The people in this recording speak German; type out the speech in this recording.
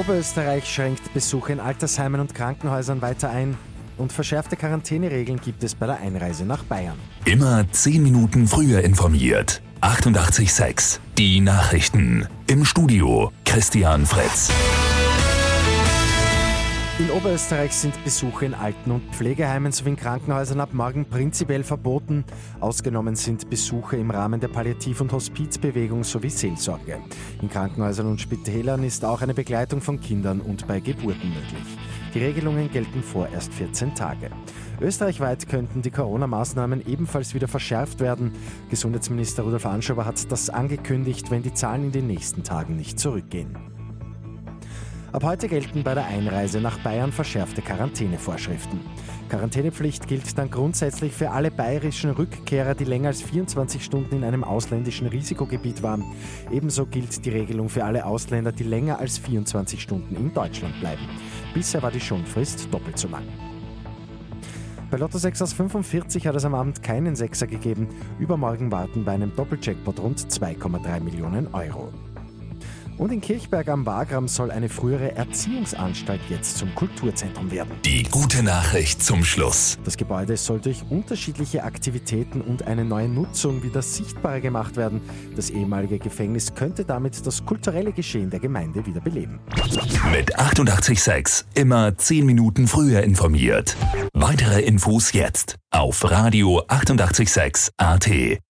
Oberösterreich schränkt Besuche in Altersheimen und Krankenhäusern weiter ein und verschärfte Quarantäneregeln gibt es bei der Einreise nach Bayern. Immer 10 Minuten früher informiert. 88.6 Die Nachrichten. Im Studio Christian Fritz. In Oberösterreich sind Besuche in Alten- und Pflegeheimen sowie in Krankenhäusern ab morgen prinzipiell verboten. Ausgenommen sind Besuche im Rahmen der Palliativ- und Hospizbewegung sowie Seelsorge. In Krankenhäusern und Spitälern ist auch eine Begleitung von Kindern und bei Geburten möglich. Die Regelungen gelten vorerst 14 Tage. Österreichweit könnten die Corona-Maßnahmen ebenfalls wieder verschärft werden. Gesundheitsminister Rudolf Anschober hat das angekündigt, wenn die Zahlen in den nächsten Tagen nicht zurückgehen. Ab heute gelten bei der Einreise nach Bayern verschärfte Quarantänevorschriften. Quarantänepflicht gilt dann grundsätzlich für alle bayerischen Rückkehrer, die länger als 24 Stunden in einem ausländischen Risikogebiet waren. Ebenso gilt die Regelung für alle Ausländer, die länger als 24 Stunden in Deutschland bleiben. Bisher war die Schonfrist doppelt so lang. Bei Lotto 6 aus 45 hat es am Abend keinen Sechser gegeben. Übermorgen warten bei einem Doppeljackpot rund 2,3 Millionen Euro. Und in Kirchberg am Wagram soll eine frühere Erziehungsanstalt jetzt zum Kulturzentrum werden. Die gute Nachricht zum Schluss. Das Gebäude soll durch unterschiedliche Aktivitäten und eine neue Nutzung wieder sichtbarer gemacht werden. Das ehemalige Gefängnis könnte damit das kulturelle Geschehen der Gemeinde wieder beleben. Mit 88.6 immer 10 Minuten früher informiert. Weitere Infos jetzt auf Radio 88.6 AT.